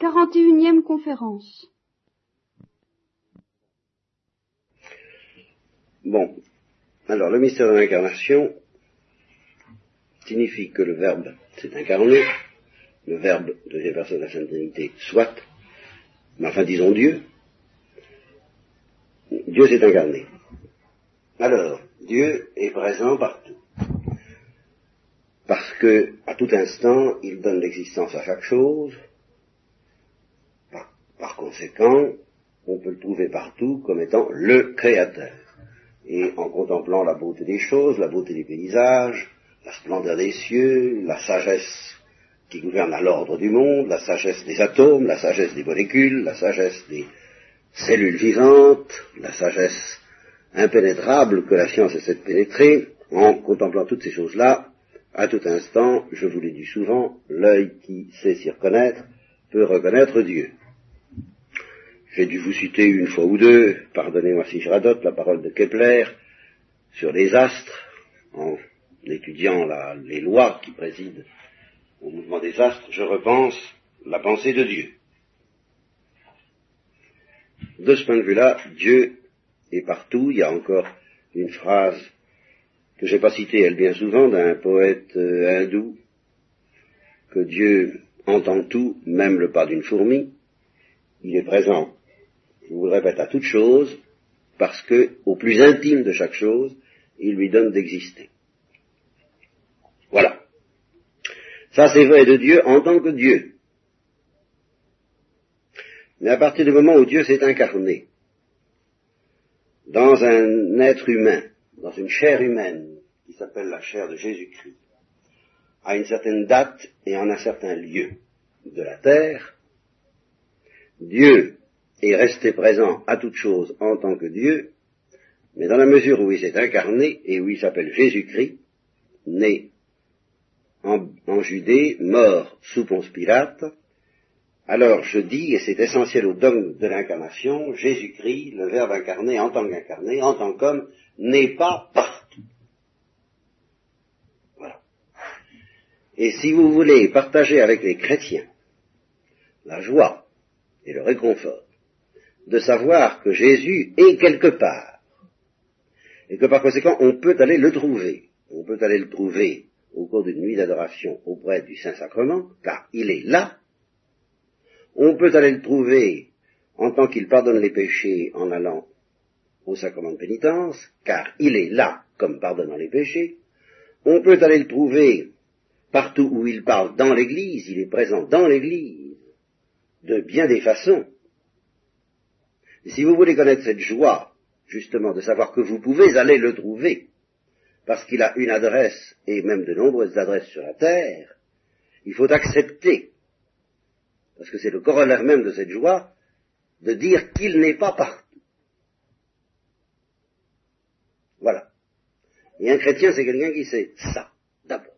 41e conférence. Bon. Alors, le mystère de l'incarnation signifie que le Verbe s'est incarné, le Verbe, deuxième personne de la Sainte soit, mais enfin disons Dieu, Dieu s'est incarné. Alors, Dieu est présent partout. Parce que, à tout instant, il donne l'existence à chaque chose. Conséquent, on peut le trouver partout comme étant le créateur. Et en contemplant la beauté des choses, la beauté des paysages, la splendeur des cieux, la sagesse qui gouverne à l'ordre du monde, la sagesse des atomes, la sagesse des molécules, la sagesse des cellules vivantes, la sagesse impénétrable que la science essaie de pénétrer, en contemplant toutes ces choses-là, à tout instant, je vous l'ai dit souvent, l'œil qui sait s'y reconnaître peut reconnaître Dieu. J'ai dû vous citer une fois ou deux, pardonnez-moi si je radote, la parole de Kepler sur les astres, en étudiant les lois qui président au mouvement des astres, je repense la pensée de Dieu. De ce point de vue-là, Dieu est partout. Il y a encore une phrase que j'ai pas citée, elle bien souvent, d'un poète euh, hindou, que Dieu entend tout, même le pas d'une fourmi. Il est présent, je vous le répète, à toute chose, parce que, au plus intime de chaque chose, il lui donne d'exister. Voilà. Ça, c'est vrai de Dieu en tant que Dieu. Mais à partir du moment où Dieu s'est incarné dans un être humain, dans une chair humaine, qui s'appelle la chair de Jésus-Christ, à une certaine date et en un certain lieu de la terre, Dieu est resté présent à toute chose en tant que Dieu, mais dans la mesure où il s'est incarné et où il s'appelle Jésus-Christ, né en, en, Judée, mort sous Ponce Pilate, alors je dis, et c'est essentiel au dogme de l'incarnation, Jésus-Christ, le Verbe incarné en tant qu'incarné, en tant qu'homme, n'est pas partout. Voilà. Et si vous voulez partager avec les chrétiens la joie et le réconfort de savoir que Jésus est quelque part, et que par conséquent on peut aller le trouver, on peut aller le trouver au cours d'une nuit d'adoration auprès du Saint-Sacrement, car il est là, on peut aller le trouver en tant qu'il pardonne les péchés en allant au sacrement de pénitence, car il est là comme pardonnant les péchés. On peut aller le trouver partout où il parle dans l'Église, il est présent dans l'Église, de bien des façons. Si vous voulez connaître cette joie, justement, de savoir que vous pouvez aller le trouver, parce qu'il a une adresse, et même de nombreuses adresses sur la terre, il faut accepter parce que c'est le corollaire même de cette joie, de dire qu'il n'est pas partout. Voilà. Et un chrétien, c'est quelqu'un qui sait ça, d'abord.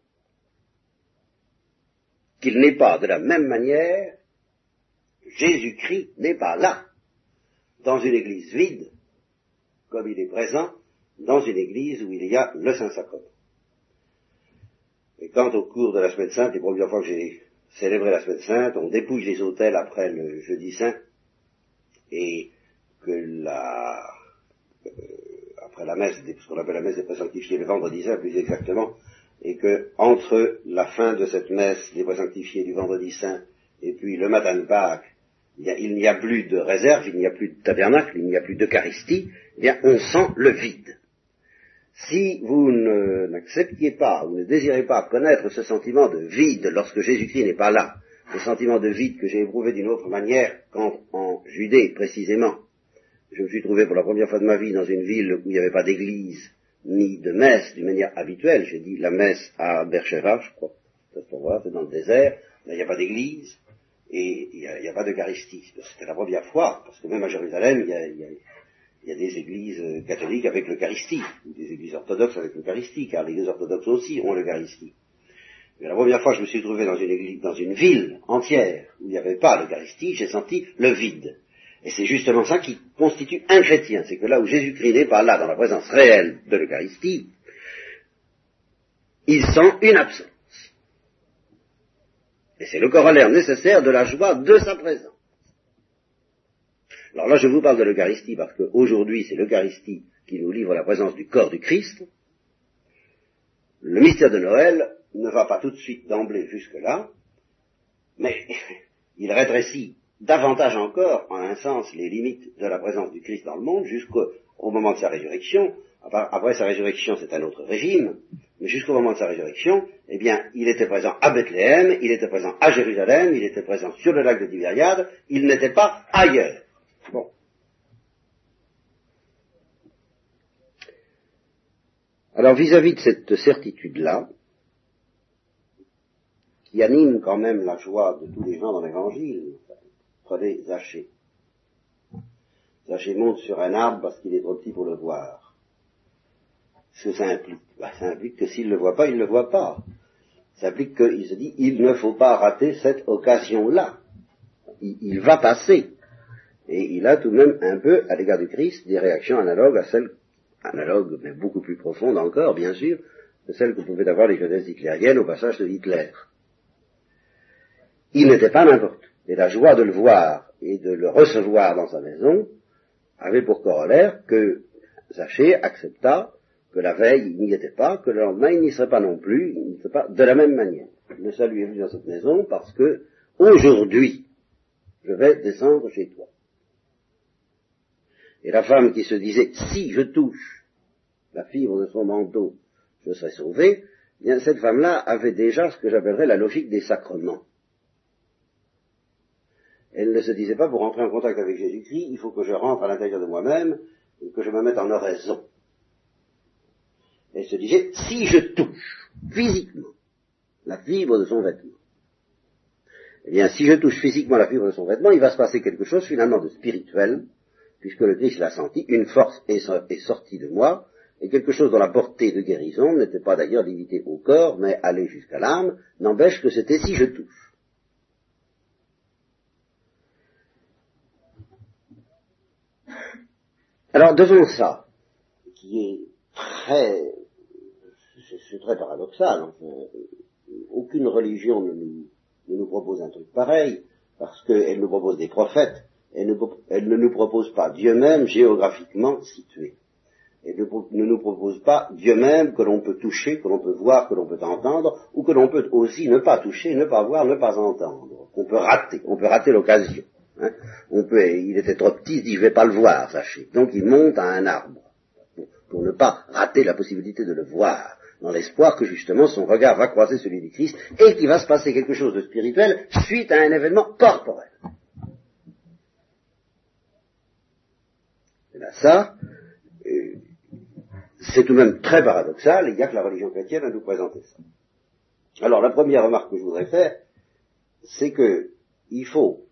Qu'il n'est pas de la même manière, Jésus-Christ n'est pas là, dans une église vide, comme il est présent dans une église où il y a le Saint-Sacrement. Et quand au cours de la semaine sainte, les premières fois que j'ai célébrer la semaine sainte, on dépouille les autels après le jeudi saint, et que la, euh, après la messe, ce qu'on appelle la messe des présanctifiés, le vendredi saint plus exactement, et que entre la fin de cette messe des présanctifiés du vendredi saint et puis le matin de Pâques, il n'y a, plus de réserve, il n'y a plus de tabernacle, il n'y a plus d'Eucharistie, eh bien on sent le vide. Si vous n'acceptiez pas ou ne désirez pas connaître ce sentiment de vide lorsque Jésus-Christ n'est pas là, ce sentiment de vide que j'ai éprouvé d'une autre manière quand en Judée précisément, je me suis trouvé pour la première fois de ma vie dans une ville où il n'y avait pas d'église ni de messe d'une manière habituelle. J'ai dit la messe à Bercheva, je crois, c'est dans le désert, mais il n'y a pas d'église et il n'y a, pas d'Eucharistie. C'était la première fois, parce que même à Jérusalem, il y a, des églises euh, catholiques avec l'Eucharistie, des églises orthodoxes avec l'Eucharistie, car les orthodoxes aussi ont l'Eucharistie. Mais la première fois je me suis trouvé dans une église, dans une ville entière où il n'y avait pas l'Eucharistie, j'ai senti le vide. Et c'est justement ça qui constitue un chrétien, c'est que là où Jésus-Christ n'est pas là dans la présence réelle de l'Eucharistie, il sent une absence. Et c'est le corollaire nécessaire de la joie de sa présence. Alors là, je vous parle de l'Eucharistie parce qu'aujourd'hui, c'est l'Eucharistie qui nous livre la présence du corps du Christ. Le mystère de Noël ne va pas tout de suite d'emblée jusque-là, mais il rétrécit davantage encore, en un sens, les limites de la présence du Christ dans le monde jusqu'au moment de sa résurrection. Après sa résurrection, c'est un autre régime, mais jusqu'au moment de sa résurrection, eh bien, il était présent à Bethléem, il était présent à Jérusalem, il était présent sur le lac de Tibériade, il n'était pas ailleurs. Bon. Alors vis-à-vis de cette certitude-là, qui anime quand même la joie de tous les gens dans l'Évangile, prenez Zachée. Zachée monte sur un arbre parce qu'il est trop petit pour le voir. Ce que ça implique bah, Ça implique que s'il ne le voit pas, il ne le voit pas. Ça implique qu'il se dit, il ne faut pas rater cette occasion-là. il va passer. Et il a tout de même un peu, à l'égard du Christ, des réactions analogues à celles, analogues, mais beaucoup plus profondes encore, bien sûr, de celles que pouvaient avoir les jeunesses hitlériennes au passage de Hitler. Il n'était pas n'importe. Et la joie de le voir et de le recevoir dans sa maison avait pour corollaire que Zachée accepta que la veille il n'y était pas, que le lendemain il n'y serait pas non plus, il n'y serait pas de la même manière. Le salut est venu dans cette maison parce que aujourd'hui je vais descendre chez toi. Et la femme qui se disait, si je touche la fibre de son manteau, je serai sauvée, eh bien cette femme-là avait déjà ce que j'appellerais la logique des sacrements. Elle ne se disait pas, pour rentrer en contact avec Jésus-Christ, il faut que je rentre à l'intérieur de moi-même que je me mette en oraison. Elle se disait, si je touche physiquement la fibre de son vêtement, eh bien, si je touche physiquement la fibre de son vêtement, il va se passer quelque chose finalement de spirituel, puisque le Christ l'a senti, une force est, sortie de moi, et quelque chose dont la portée de guérison n'était pas d'ailleurs limité au corps, mais allait jusqu'à l'âme, n'empêche que c'était si je touche. Alors devant ça, qui est très, c'est très paradoxal, aucune religion ne nous, propose un truc pareil, parce qu'elle nous propose des prophètes, elle ne, nous propose pas Dieu même géographiquement situé. Elle ne, nous propose pas Dieu même que l'on peut toucher, que l'on peut voir, que l'on peut entendre, ou que l'on peut aussi ne pas toucher, ne pas voir, ne pas entendre. On peut rater, on peut rater l'occasion. Hein. Il était trop petit, il dit je vais pas le voir, sachez. Donc il monte à un arbre pour, ne pas rater la possibilité de le voir, dans l'espoir que justement son regard va croiser celui du Christ et qu'il va se passer quelque chose de spirituel suite à un événement corporel. ça, euh, c'est tout de même très paradoxal, il n'y a que la religion chrétienne à nous présenter ça. Alors la première remarque que je voudrais faire, c'est que il faut,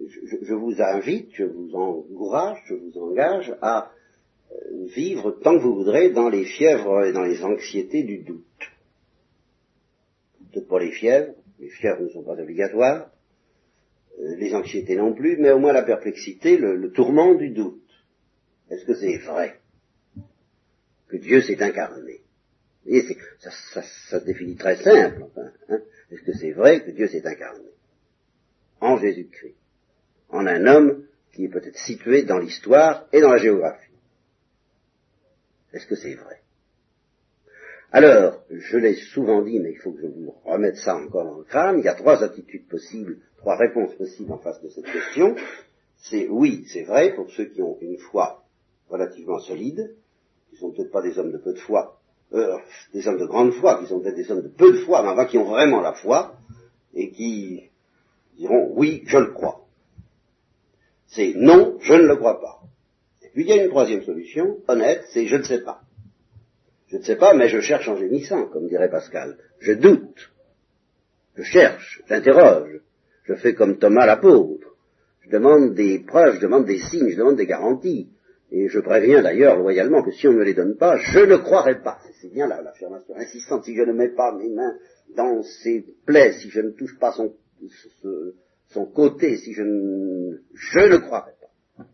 je, vous invite, je vous encourage, je vous engage à vivre tant que vous voudrez dans les fièvres et dans les anxiétés du doute. Peut-être pas les fièvres, les fièvres ne sont pas obligatoires, euh, les anxiétés non plus, mais au moins la perplexité, le, tourment du doute. Est-ce que c'est vrai que Dieu s'est incarné? Et ça, ça, se définit très simple. Hein Est-ce que c'est vrai que Dieu s'est incarné? En Jésus-Christ. En un homme qui est peut-être situé dans l'histoire et dans la géographie. Est-ce que c'est vrai? Alors, je l'ai souvent dit, mais il faut que je vous remette ça encore dans le crâne, il y a trois attitudes possibles trois réponses possibles en face de cette question. C'est oui, c'est vrai, pour ceux qui ont une foi relativement solide, qui sont peut-être pas des hommes de peu de foi, euh, des hommes de grande foi, qui sont peut-être des hommes de peu de foi, mais enfin qui ont vraiment la foi, et qui diront oui, je le crois. C'est non, je ne le crois pas. Puis il y a une troisième solution, honnête, c'est je ne sais pas. Je ne sais pas, mais je cherche en gémissant, comme dirait Pascal. Je doute. Je cherche, j'interroge, je fais comme Thomas l'apôtre. Je demande des preuves, je demande des signes, je demande des garanties. Et je préviens d'ailleurs loyalement que si on ne me les donne pas, je ne croirai pas. C'est bien l'affirmation insistante. Si je ne mets pas mes mains dans ses plaies, si je ne touche pas son, son côté, si je ne, je ne croirai pas.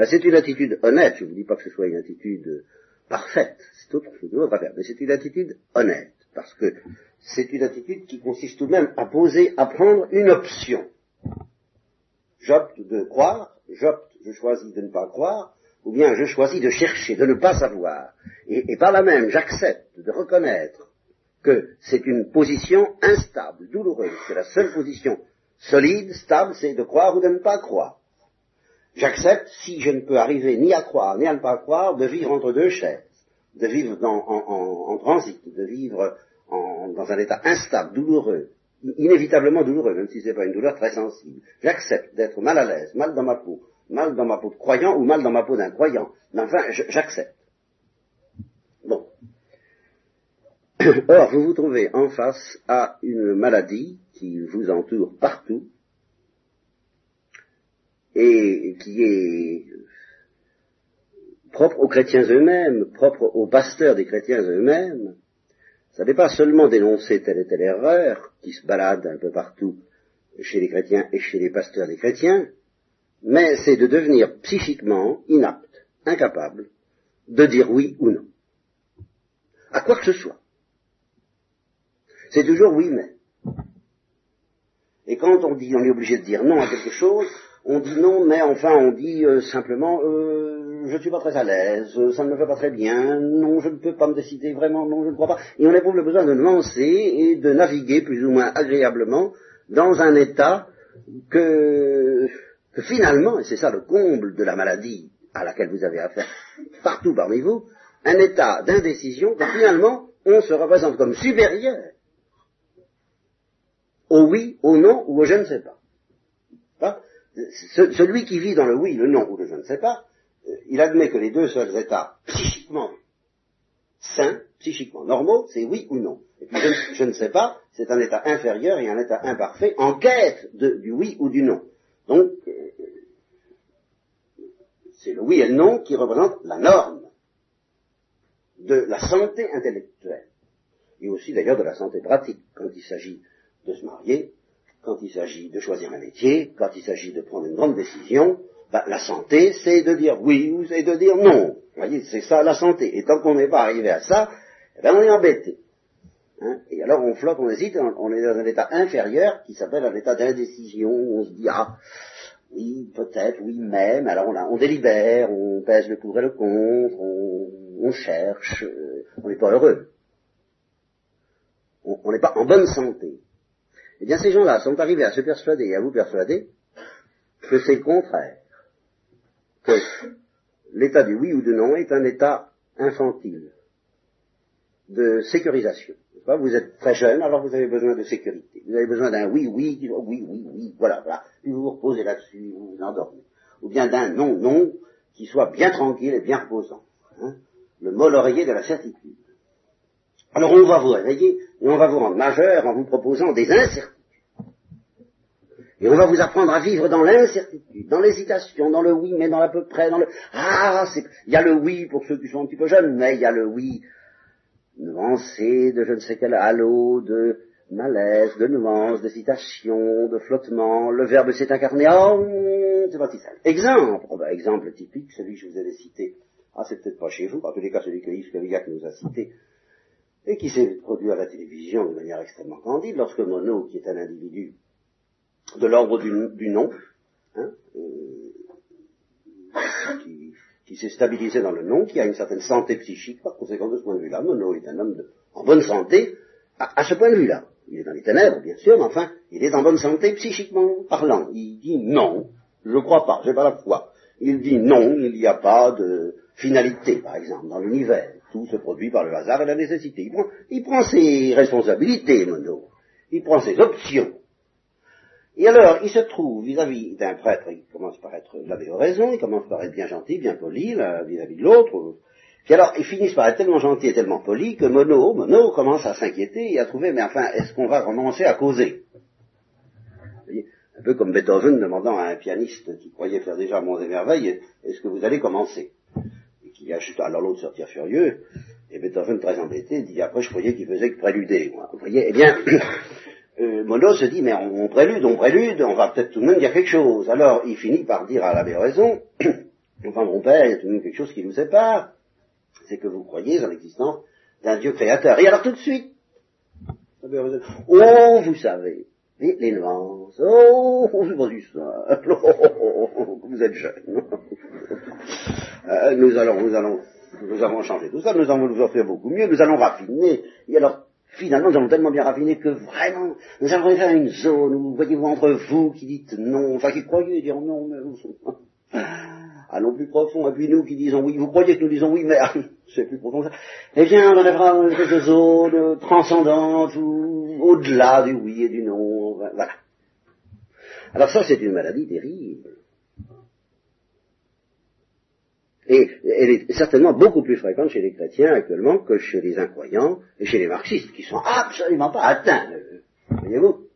Ben, c'est une attitude honnête. Je ne vous dis pas que ce soit une attitude parfaite. C'est autre chose, mais c'est une attitude honnête. Parce que c'est une attitude qui consiste tout de même à poser, à prendre une option. J'opte de croire, j'opte, je choisis de ne pas croire, ou bien je choisis de chercher, de ne pas savoir. Et, et par là même, j'accepte de reconnaître que c'est une position instable, douloureuse, que la seule position solide, stable, c'est de croire ou de ne pas croire. J'accepte, si je ne peux arriver ni à croire ni à ne pas croire, de vivre entre deux chaises, de vivre en, transit, de vivre en, dans un état instable, douloureux, inévitablement douloureux, même si ce n'est pas une douleur très sensible. J'accepte d'être mal à l'aise, mal dans ma peau, mal dans ma peau de croyant ou mal dans ma peau d'un croyant. Mais enfin, j'accepte. Bon. Or, vous vous trouvez en face à une maladie qui vous entoure partout et qui est propre aux chrétiens eux-mêmes, propre aux pasteurs des chrétiens eux-mêmes. Ça n'est pas seulement d'énoncer telle et telle erreur qui se balade un peu partout chez les chrétiens et chez les pasteurs des chrétiens, mais c'est de devenir psychiquement inapte, incapable de dire oui ou non. À quoi que ce soit. C'est toujours oui mais. Et quand on dit, on est obligé de dire non à quelque chose, on dit non, mais enfin on dit euh, simplement euh, je ne suis pas très à l'aise, ça ne me fait pas très bien, non, je ne peux pas me décider vraiment, non, je ne crois pas. Et on éprouve le besoin de lancer et de naviguer plus ou moins agréablement dans un état que que finalement, et c'est ça le comble de la maladie à laquelle vous avez affaire partout parmi vous, un état d'indécision que finalement on se représente comme supérieur au oui, au non ou au je ne sais pas. Celui qui vit dans le oui, le non ou le je ne sais pas, euh, il admet que les deux seuls états psychiquement sains, psychiquement normaux, c'est oui ou non. Et puis je, ne sais pas, c'est un état inférieur et un état imparfait en quête du oui ou du non. Donc, euh, c'est le oui et le non qui représentent la norme de la santé intellectuelle, et aussi d'ailleurs de la santé pratique, quand il s'agit de se marier, il s'agit de choisir un métier, quand il s'agit de prendre une grande décision, bah, la santé, c'est de dire oui ou c'est de dire non. Vous voyez, c'est ça la santé. Et tant qu'on n'est pas arrivé à ça, eh ben, on est embêté. Hein? Et alors on flotte, on hésite, on est dans un état inférieur qui s'appelle un état d'indécision, on se dit ah oui, peut-être, oui, même, alors on, on, délibère, on pèse le pour et le contre, on, cherche, euh, on n'est pas heureux. On n'est pas en bonne santé. Eh bien, ces gens-là sont arrivés à se persuader et à vous persuader que c'est le contraire. Que l'état du oui ou du non est un état infantile, de sécurisation. Vous êtes très jeune, alors vous avez besoin de sécurité. Vous avez besoin d'un oui, oui, oui, oui, oui, voilà, voilà. Puis vous vous reposez là-dessus, vous vous endormez. Ou bien d'un non, non, qui soit bien tranquille et bien reposant. Hein. le mot oreiller de la certitude. Alors on va vous réveiller et on va vous rendre majeur en vous proposant des incertitudes. Et on va vous apprendre à vivre dans l'incertitude, dans l'hésitation, dans le oui, mais dans l'à peu près, dans le ah, il y a le oui pour ceux qui sont un petit peu jeunes, mais il y a le oui nuancé de je ne sais quel halo, de malaise, de nuance, d'hésitation, de flottement, le verbe s'est incarné, oh, c'est pas si Exemple, oh ben, exemple typique, celui que je vous avais cité, ah c'est peut-être pas chez vous, en tous les cas celui que Yves Cavillac nous a cité, et qui s'est produit à la télévision de manière extrêmement candide, lorsque Mono, qui est un individu de l'ordre du, nom, hein, euh, qui, s'est stabilisé dans le nom, qui a une certaine santé psychique, par conséquent de ce point de vue-là, Mono est un homme en bonne santé, à, ce point de vue-là. Il est dans les ténèbres, bien sûr, mais enfin, il est en bonne santé psychiquement parlant. Il dit non, je ne crois pas, j'ai pas la foi. Il dit non, il n'y a pas de finalité, par exemple, dans l'univers. Tout se produit par le hasard et la nécessité. Il prend, ses responsabilités, Mono. Il prend ses options. Et alors, il se trouve vis-à-vis d'un prêtre, il commence par être, vous avez raison, il commence par être bien gentil, bien poli, vis-à-vis de l'autre. Puis alors, ils finissent par être tellement gentils et tellement polis que Mono, Mono commence à s'inquiéter et à trouver, mais enfin, est-ce qu'on va commencer à causer? Un peu comme Beethoven demandant à un pianiste qui croyait faire déjà monts et merveilles, est-ce que vous allez commencer? Qui a juste, alors l'autre sortir furieux, et Beethoven très embêté dit, après je croyais qu'il faisait que préluder. Vous voyez, eh bien, euh, Mono se dit, mais on, prélude, on prélude, on va peut-être tout de même dire quelque chose. Alors, il finit par dire à l'abbé raison, enfin mon père, il y a tout de même quelque chose qui nous sépare, c'est que vous croyez en l'existence d'un Dieu créateur. Et alors tout de suite, Oh, vous savez, les, les nuances, oh, c'est pas du simple, oh, vous êtes jeune. Euh, nous allons, nous allons, nous avons changé tout ça, nous allons vous offrir beaucoup mieux, nous allons raffiner, et alors, finalement, nous allons tellement bien raffiner que vraiment, nous allons faire une zone où, voyez-vous, entre vous qui dites non, enfin qui croyez dire non, mais allons plus profond, et puis nous qui disons oui, vous croyez que nous disons oui, mais c'est plus profond ça, eh bien, on arrivera dans une de zone transcendante, au-delà du oui et du non, voilà. Alors ça, c'est une maladie terrible. Et elle est certainement beaucoup plus fréquente chez les chrétiens actuellement que chez les incroyants et chez les marxistes, qui sont absolument pas atteints, voyez-vous?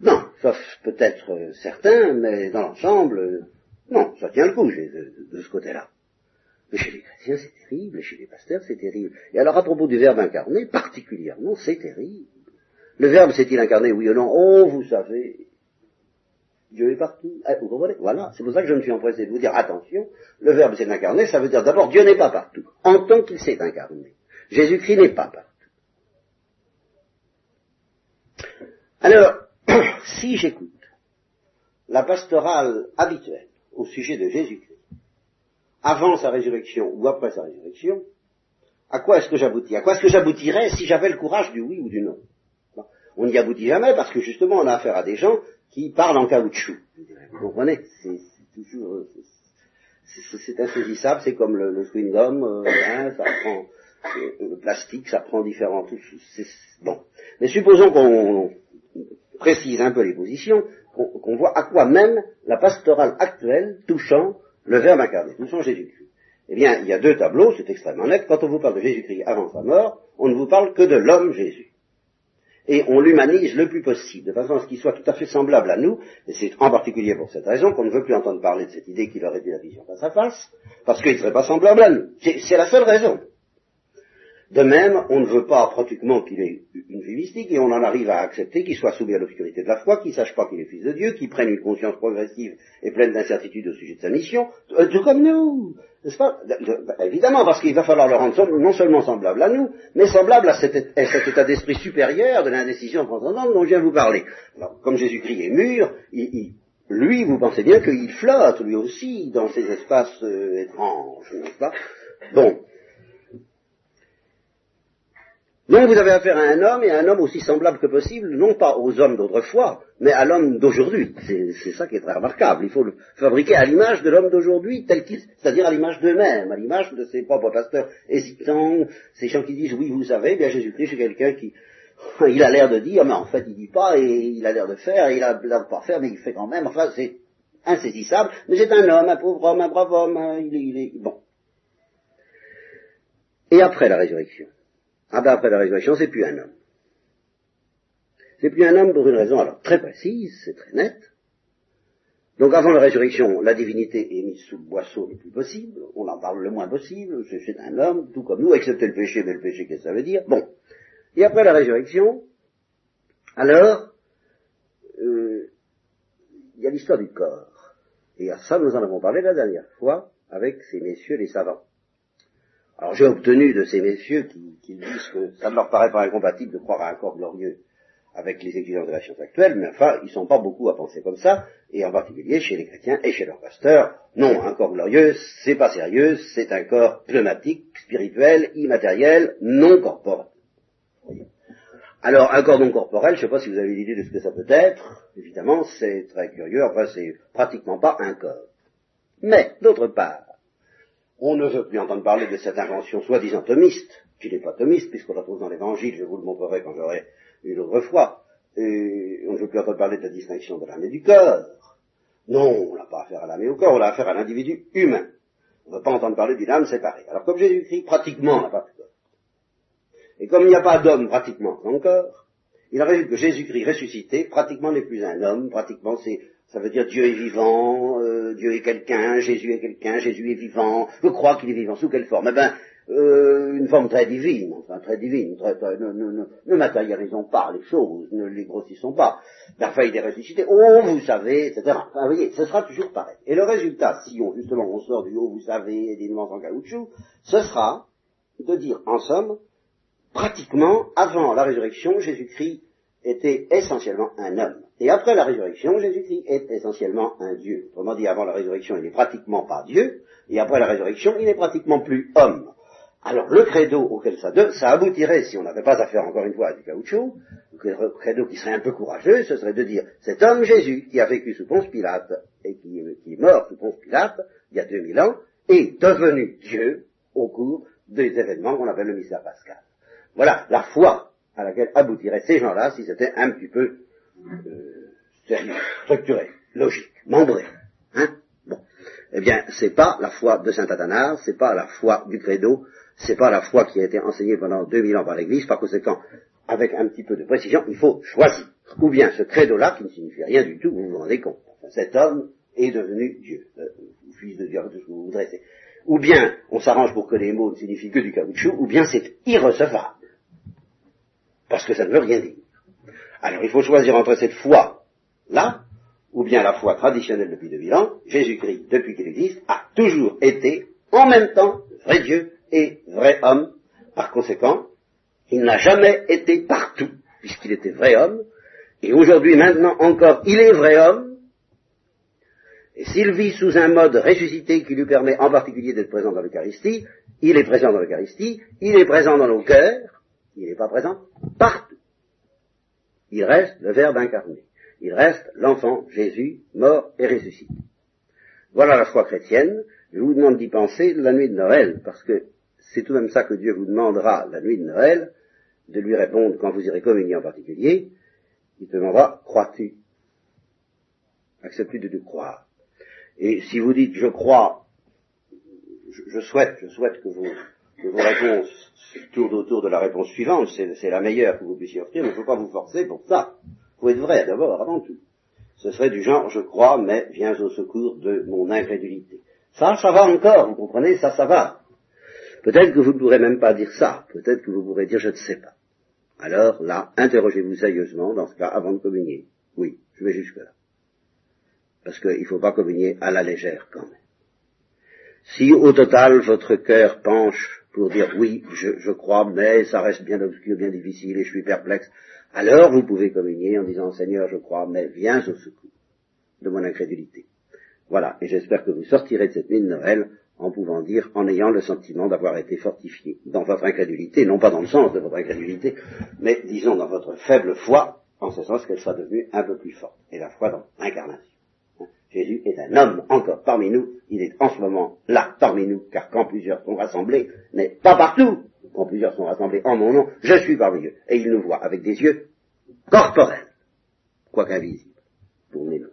Non, sauf peut-être certains, mais dans l'ensemble, non, ça tient le coup de, de, ce côté-là. Mais chez les chrétiens, c'est terrible, et chez les pasteurs, c'est terrible. Et alors, à propos du Verbe incarné, particulièrement, c'est terrible. Le Verbe s'est-il incarné, oui ou non? Oh, vous savez, Dieu est partout. Ah, vous comprenez? Voilà, c'est pour ça que je me suis empressé de vous dire, attention, le Verbe s'est incarné, ça veut dire d'abord, Dieu n'est pas partout, en tant qu'il s'est incarné. Jésus-Christ n'est pas partout. Alors, si j'écoute la pastorale habituelle au sujet de Jésus-Christ, avant sa résurrection ou après sa résurrection, à quoi est-ce que j'aboutis? À quoi est-ce que j'aboutirais si j'avais le courage du oui ou du non? On n'y aboutit jamais parce que justement on a affaire à des gens qui parlent en caoutchouc. Vous comprenez? C'est toujours... C'est insaisissable, c'est comme le, le chewing-gum, euh, hein, ça prend euh, le plastique, ça prend différents... Bon. Mais supposons qu'on précise un peu les positions, qu'on voit à quoi même la pastorale actuelle touchant le Verbe incarné, touchant Jésus-Christ. Eh bien, il y a deux tableaux, c'est extrêmement net. Quand on vous parle de Jésus-Christ avant sa mort, on ne vous parle que de l'homme Jésus. Et on l'humanise le plus possible, de façon à ce qu'il soit tout à fait semblable à nous, et c'est en particulier pour cette raison qu'on ne veut plus entendre parler de cette idée qu'il aurait dû la vision face à face, parce qu'il ne serait pas semblable à nous. C'est la seule raison. De même, on ne veut pas pratiquement qu'il ait une vie mystique, et on en arrive à accepter qu'il soit soumis à l'obscurité de la foi, qu'il ne sache pas qu'il est fils de Dieu, qu'il prenne une conscience progressive et pleine d'incertitude au sujet de sa mission, euh, tout comme nous, n'est-ce pas bah, Évidemment, parce qu'il va falloir le rendre non seulement semblable à nous, mais semblable à cet, état d'esprit supérieur de l'indécision transcendante dont je viens vous parler. Alors, comme Jésus-Christ est mûr, lui, vous pensez bien qu'il flotte, lui aussi, dans ces espaces euh, étranges, n'est-ce pas? Bon, donc vous avez affaire à un homme et à un homme aussi semblable que possible, non pas aux hommes d'autrefois, mais à l'homme d'aujourd'hui. C'est ça qui est très remarquable. Il faut le fabriquer à l'image de l'homme d'aujourd'hui, tel qu'il, c'est-à-dire à, l'image d'eux-mêmes, à l'image de ses propres pasteurs hésitants, ces gens qui disent oui, vous savez, bien Jésus-Christ, c'est quelqu'un qui, il a l'air de dire, mais en fait il dit pas, et il a l'air de faire, et il a l'air de pas faire, mais il fait quand même. Enfin, c'est insaisissable, mais c'est un homme, un pauvre homme, un brave homme, hein, il est, il est bon. Et après la résurrection ah ben après la résurrection, c'est plus un homme. C'est plus un homme pour une raison alors très précise, c'est très net. Donc avant la résurrection, la divinité est mise sous le boisseau le plus possible, on en parle le moins possible, c'est un homme, tout comme nous, excepté le péché, mais le péché, qu'est-ce que ça veut dire? Bon. Et après la résurrection, alors, euh, il y a l'histoire du corps. Et à ça, nous en avons parlé la dernière fois avec ces messieurs les savants. Alors j'ai obtenu de ces messieurs qui, disent que ça ne leur paraît pas incompatible de croire à un corps glorieux avec les exigences de la science actuelle, mais enfin, ils ne sont pas beaucoup à penser comme ça, et en particulier chez les chrétiens et chez leurs pasteurs. Non, un corps glorieux, c'est pas sérieux, c'est un corps pneumatique, spirituel, immatériel, non corporel. Alors, un corps non corporel, je ne sais pas si vous avez l'idée de ce que ça peut être, évidemment, c'est très curieux, enfin, c'est pratiquement pas un corps. Mais, d'autre part, on ne veut plus entendre parler de cette invention soi-disant thomiste, qui n'est pas thomiste, puisqu'on la trouve dans l'évangile, je vous le montrerai quand j'aurai une autre fois, et on ne veut plus entendre parler de la distinction de l'âme et du corps. Non, on n'a pas affaire à l'âme et au corps, on a affaire à l'individu humain. On ne veut pas entendre parler d'une âme séparée. Alors comme Jésus-Christ, pratiquement, n'a pas de corps. Et comme il n'y a pas d'homme pratiquement sans corps, il résulté que Jésus-Christ ressuscité, pratiquement n'est plus un homme, pratiquement c'est ça veut dire Dieu est vivant, euh, Dieu est quelqu'un, Jésus est quelqu'un, Jésus est vivant. Je crois qu'il est vivant. Sous quelle forme? Eh bien, euh, une forme très divine, enfin très divine. Très, ne, ne, ne, matérialisons pas les choses, ne les grossissons pas. Parfois il est ressuscité. Oh, vous savez, etc. Enfin, vous voyez, ce sera toujours pareil. Et le résultat, si on justement on sort du haut, vous savez, des nuances en caoutchouc, ce sera de dire en somme pratiquement, avant la résurrection, Jésus-Christ était essentiellement un homme. Et après la résurrection, Jésus-Christ est essentiellement un Dieu. Autrement dit, avant la résurrection, il n'est pratiquement pas Dieu, et après la résurrection, il n'est pratiquement plus homme. Alors le credo auquel ça, ça aboutirait, si on n'avait pas affaire encore une fois à du caoutchouc, le credo qui serait un peu courageux, ce serait de dire, cet homme Jésus, qui a vécu sous Ponce Pilate, et qui, est mort sous Ponce Pilate, il y a 2000 ans, est devenu Dieu au cours des événements qu'on appelle le mystère pascal. Voilà la foi à laquelle aboutiraient ces gens-là si c'était un petit peu euh, logique, membré. Hein bon. Eh bien, c'est pas la foi de saint Athanase, c'est pas la foi du credo, c'est pas la foi qui a été enseignée pendant 2000 ans par l'Église, par conséquent, avec un petit peu de précision, il faut choisir. Ou bien ce credo-là, qui ne signifie rien du tout, vous vous rendez compte. cet homme est devenu Dieu, euh, fils de Dieu, tout ce que vous voudrez. Ou bien on s'arrange pour que les mots ne signifient que du caoutchouc, ou bien c'est irrecevable. Parce que ça ne veut rien dire. Alors il faut choisir entre cette foi-là, ou bien la foi traditionnelle depuis 2000 ans, Jésus-Christ, depuis qu'il existe, a toujours été en même temps vrai Dieu et vrai homme. Par conséquent, il n'a jamais été partout, puisqu'il était vrai homme, et aujourd'hui maintenant encore, il est vrai homme, et s'il vit sous un mode ressuscité qui lui permet en particulier d'être présent dans l'Eucharistie, il est présent dans l'Eucharistie, il est présent dans nos cœurs, il n'est pas présent partout. Il reste le Verbe incarné. Il reste l'enfant Jésus, mort et ressuscité. Voilà la foi chrétienne. Je vous demande d'y penser la nuit de Noël, parce que c'est tout de même ça que Dieu vous demandera la nuit de Noël, de lui répondre quand vous irez communier en particulier. Il te demandera, crois-tu? Accepte-tu de te croire? Et si vous dites, je crois, je, souhaite, je souhaite que, vos réponses tournent autour de la réponse suivante, c'est la meilleure que vous puissiez offrir, mais il ne faut pas vous forcer pour ça. Il faut être vrai d'abord, avant tout. Ce serait du genre, je crois, mais viens au secours de mon incrédulité. Ça, ça va encore, vous comprenez, ça, ça va. Peut-être que vous ne pourrez même pas dire ça, peut-être que vous pourrez dire je ne sais pas. Alors là, interrogez-vous sérieusement, dans ce cas, avant de communier. Oui, je vais jusque-là. Parce qu'il ne faut pas communier à la légère quand même. Si au total votre cœur penche pour dire oui, je, crois, mais ça reste bien obscur, bien difficile et je suis perplexe, alors vous pouvez communier en disant Seigneur, je crois, mais viens au secours de mon incrédulité. Voilà, et j'espère que vous sortirez de cette nuit de Noël en pouvant dire, en ayant le sentiment d'avoir été fortifié dans votre incrédulité, non pas dans le sens de votre incrédulité, mais disons dans votre faible foi, en ce sens qu'elle soit devenue un peu plus forte, et la foi dans l'incarnation. Hein? Jésus est un homme encore parmi nous, il est en ce moment là parmi nous, car quand plusieurs sont rassemblés, n'est pas partout, quand plusieurs sont rassemblés en mon nom, je suis parmi eux, et il nous voit avec des yeux corporels, quoique invisibles, pour nous.